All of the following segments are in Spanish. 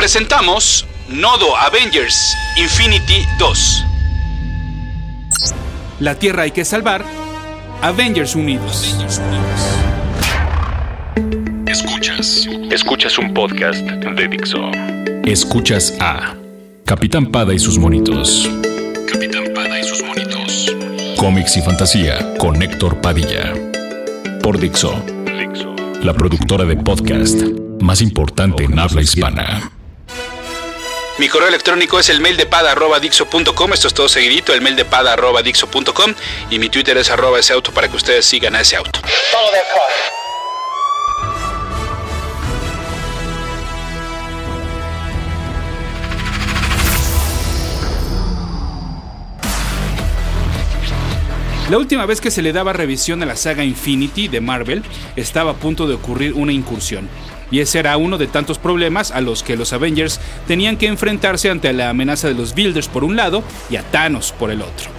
Presentamos Nodo Avengers Infinity 2. La Tierra hay que salvar. Avengers Unidos. Escuchas. Escuchas un podcast de Dixo. Escuchas a Capitán Pada y sus monitos. Capitán Pada y sus monitos. Cómics y fantasía con Héctor Padilla. Por Dixo. La productora de podcast más importante en habla hispana. Mi correo electrónico es el mail de. Esto es todo seguidito, el mail de. Y mi Twitter es arroba ese auto para que ustedes sigan a ese auto. La última vez que se le daba revisión a la saga Infinity de Marvel, estaba a punto de ocurrir una incursión. Y ese era uno de tantos problemas a los que los Avengers tenían que enfrentarse ante la amenaza de los Builders por un lado y a Thanos por el otro.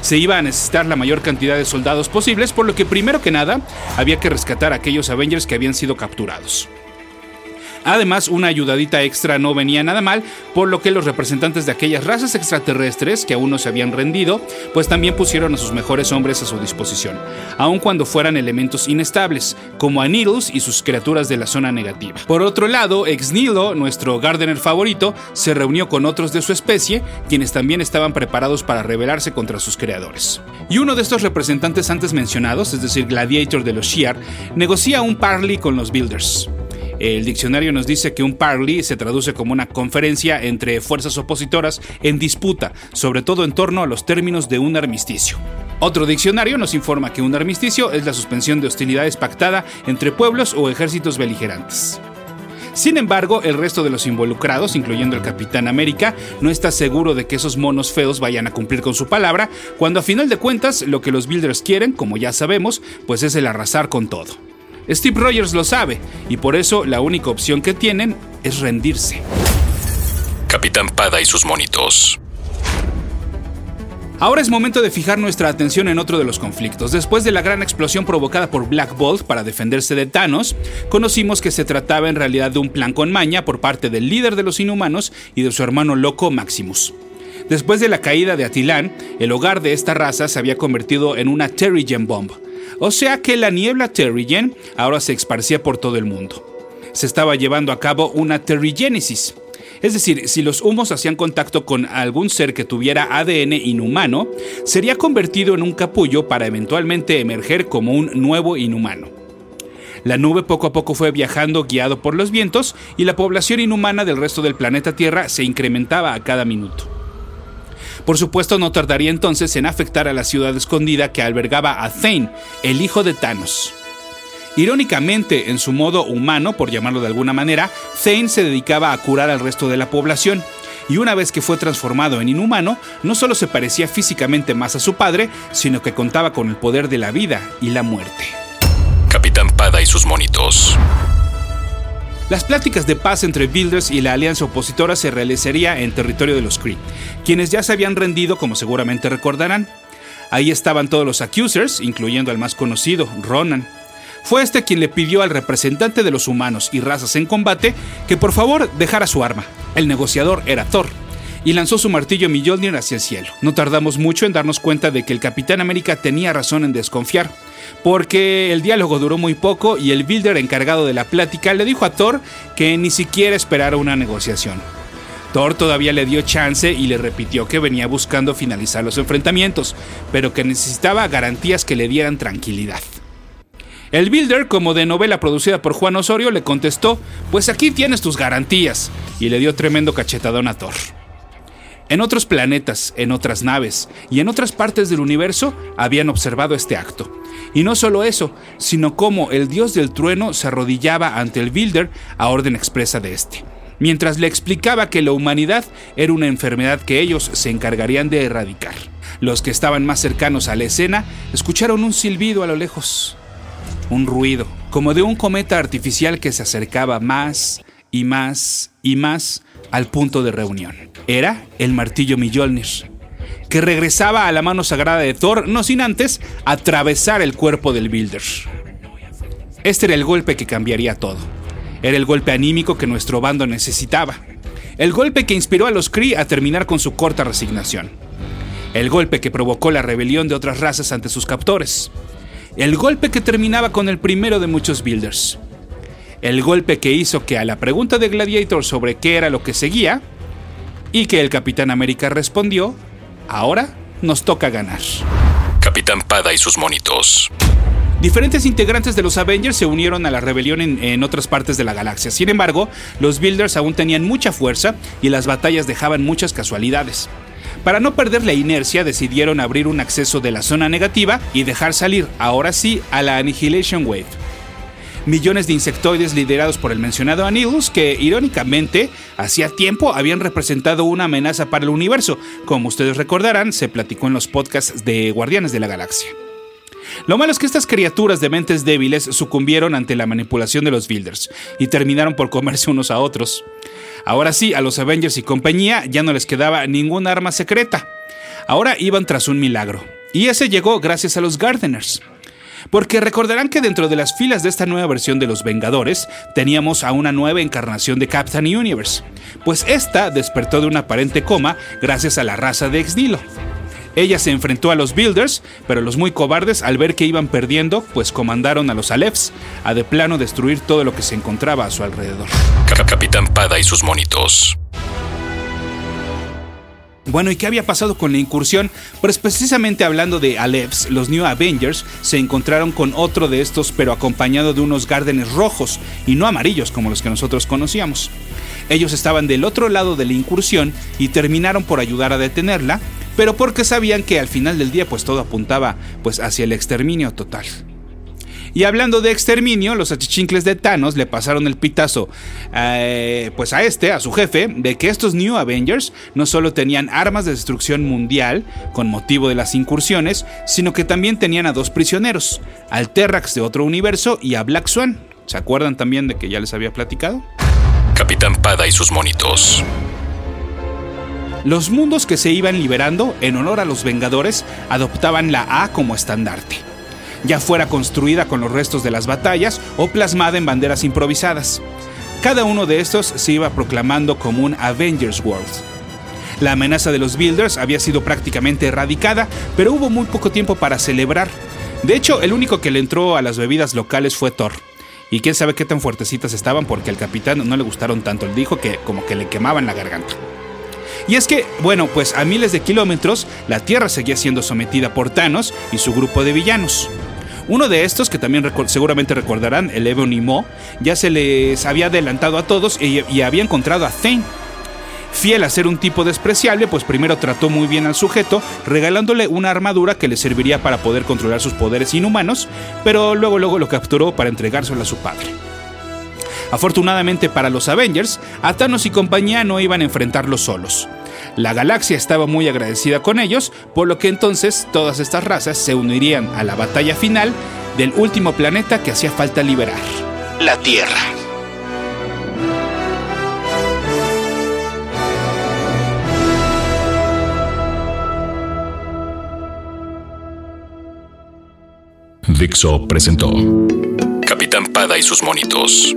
Se iba a necesitar la mayor cantidad de soldados posibles, por lo que primero que nada había que rescatar a aquellos Avengers que habían sido capturados. Además, una ayudadita extra no venía nada mal, por lo que los representantes de aquellas razas extraterrestres que aún no se habían rendido, pues también pusieron a sus mejores hombres a su disposición, aun cuando fueran elementos inestables, como a Needles y sus criaturas de la zona negativa. Por otro lado, Ex Nilo, nuestro Gardener favorito, se reunió con otros de su especie, quienes también estaban preparados para rebelarse contra sus creadores. Y uno de estos representantes antes mencionados, es decir, Gladiator de los Shi'ar, negocia un parley con los Builders. El diccionario nos dice que un parley se traduce como una conferencia entre fuerzas opositoras en disputa, sobre todo en torno a los términos de un armisticio. Otro diccionario nos informa que un armisticio es la suspensión de hostilidades pactada entre pueblos o ejércitos beligerantes. Sin embargo, el resto de los involucrados, incluyendo el Capitán América, no está seguro de que esos monos feos vayan a cumplir con su palabra, cuando a final de cuentas lo que los Builders quieren, como ya sabemos, pues es el arrasar con todo. Steve Rogers lo sabe y por eso la única opción que tienen es rendirse. Capitán Pada y sus monitos. Ahora es momento de fijar nuestra atención en otro de los conflictos. Después de la gran explosión provocada por Black Bolt para defenderse de Thanos, conocimos que se trataba en realidad de un plan con maña por parte del líder de los inhumanos y de su hermano loco Maximus. Después de la caída de Atilán, el hogar de esta raza se había convertido en una Terrigen Bomb, o sea que la niebla Terrigen ahora se esparcía por todo el mundo. Se estaba llevando a cabo una terrigénesis. Es decir, si los humos hacían contacto con algún ser que tuviera ADN inhumano, sería convertido en un capullo para eventualmente emerger como un nuevo inhumano. La nube poco a poco fue viajando guiado por los vientos y la población inhumana del resto del planeta Tierra se incrementaba a cada minuto. Por supuesto, no tardaría entonces en afectar a la ciudad escondida que albergaba a Thane, el hijo de Thanos. Irónicamente, en su modo humano, por llamarlo de alguna manera, Thane se dedicaba a curar al resto de la población, y una vez que fue transformado en inhumano, no solo se parecía físicamente más a su padre, sino que contaba con el poder de la vida y la muerte. Capitán Pada y sus monitos. Las pláticas de paz entre Builders y la alianza opositora se realizaría en territorio de los Kree, quienes ya se habían rendido, como seguramente recordarán. Ahí estaban todos los accusers, incluyendo al más conocido, Ronan. Fue este quien le pidió al representante de los humanos y razas en combate que por favor dejara su arma. El negociador era Thor, y lanzó su martillo Mjolnir hacia el cielo. No tardamos mucho en darnos cuenta de que el Capitán América tenía razón en desconfiar, porque el diálogo duró muy poco y el builder encargado de la plática le dijo a Thor que ni siquiera esperara una negociación. Thor todavía le dio chance y le repitió que venía buscando finalizar los enfrentamientos, pero que necesitaba garantías que le dieran tranquilidad. El Builder, como de novela producida por Juan Osorio, le contestó, pues aquí tienes tus garantías, y le dio tremendo cachetadón a Thor. En otros planetas, en otras naves y en otras partes del universo habían observado este acto. Y no solo eso, sino cómo el dios del trueno se arrodillaba ante el Builder a orden expresa de este, mientras le explicaba que la humanidad era una enfermedad que ellos se encargarían de erradicar. Los que estaban más cercanos a la escena escucharon un silbido a lo lejos, un ruido, como de un cometa artificial que se acercaba más y más y más al punto de reunión. Era el martillo Mjolnir, que regresaba a la mano sagrada de Thor, no sin antes atravesar el cuerpo del Builder. Este era el golpe que cambiaría todo. Era el golpe anímico que nuestro bando necesitaba. El golpe que inspiró a los Kree a terminar con su corta resignación. El golpe que provocó la rebelión de otras razas ante sus captores. El golpe que terminaba con el primero de muchos Builders. El golpe que hizo que a la pregunta de Gladiator sobre qué era lo que seguía, y que el Capitán América respondió, ahora nos toca ganar. Capitán Pada y sus monitos. Diferentes integrantes de los Avengers se unieron a la rebelión en, otras partes de la galaxia. Sin embargo, los Builders aún tenían mucha fuerza y las batallas dejaban muchas casualidades. Para no perder la inercia, decidieron abrir un acceso de la zona negativa y dejar salir, ahora sí, a la Annihilation Wave millones de insectoides liderados por el mencionado Anilus que, irónicamente, hacía tiempo habían representado una amenaza para el universo. Como ustedes recordarán, se platicó en los podcasts de Guardianes de la Galaxia. Lo malo es que estas criaturas de mentes débiles sucumbieron ante la manipulación de los Builders y terminaron por comerse unos a otros. Ahora sí, a los Avengers y compañía ya no les quedaba ningún arma secreta. Ahora iban tras un milagro. Y ese llegó gracias a los Gardeners. Porque recordarán que dentro de las filas de esta nueva versión de los Vengadores teníamos a una nueva encarnación de Captain Universe, pues esta despertó de un aparente coma gracias a la raza de Exnilo. Ella se enfrentó a los Builders, pero los muy cobardes al ver que iban perdiendo, pues comandaron a los Alephs a de plano destruir todo lo que se encontraba a su alrededor. Capitán Pada y sus monitos. Bueno, ¿y qué había pasado con la incursión? Pues precisamente hablando de Alephs, los New Avengers se encontraron con otro de estos, pero acompañado de unos Gardenes rojos y no amarillos como los que nosotros conocíamos. Ellos estaban del otro lado de la incursión y terminaron por ayudar a detenerla, pero porque sabían que al final del día pues todo apuntaba pues hacia el exterminio total. Y hablando de exterminio, los achichincles de Thanos le pasaron el pitazo eh, pues a este, a su jefe, de que estos New Avengers no solo tenían armas de destrucción mundial con motivo de las incursiones, sino que también tenían a dos prisioneros, al Terrax de otro universo y a Black Swan. ¿Se acuerdan también de que ya les había platicado? Capitán Pada y sus monitos. Los mundos que se iban liberando en honor a los Vengadores adoptaban la A como estandarte ya fuera construida con los restos de las batallas o plasmada en banderas improvisadas. Cada uno de estos se iba proclamando como un Avengers World. La amenaza de los Builders había sido prácticamente erradicada, pero hubo muy poco tiempo para celebrar. De hecho, el único que le entró a las bebidas locales fue Thor. Y quién sabe qué tan fuertecitas estaban porque al capitán no le gustaron tanto. Él dijo que como que le quemaban la garganta. Y es que, bueno, pues a miles de kilómetros, la Tierra seguía siendo sometida por Thanos y su grupo de villanos. Uno de estos, que también seguramente recordarán, el Ebony Mo, ya se les había adelantado a todos y, había encontrado a Thane. Fiel a ser un tipo despreciable, pues primero trató muy bien al sujeto, regalándole una armadura que le serviría para poder controlar sus poderes inhumanos, pero luego luego lo capturó para entregárselo a su padre. Afortunadamente para los Avengers, Thanos y compañía no iban a enfrentarlos solos. La galaxia estaba muy agradecida con ellos, por lo que entonces todas estas razas se unirían a la batalla final del último planeta que hacía falta liberar, la Tierra. Dixo presentó Capitán Pada y sus monitos.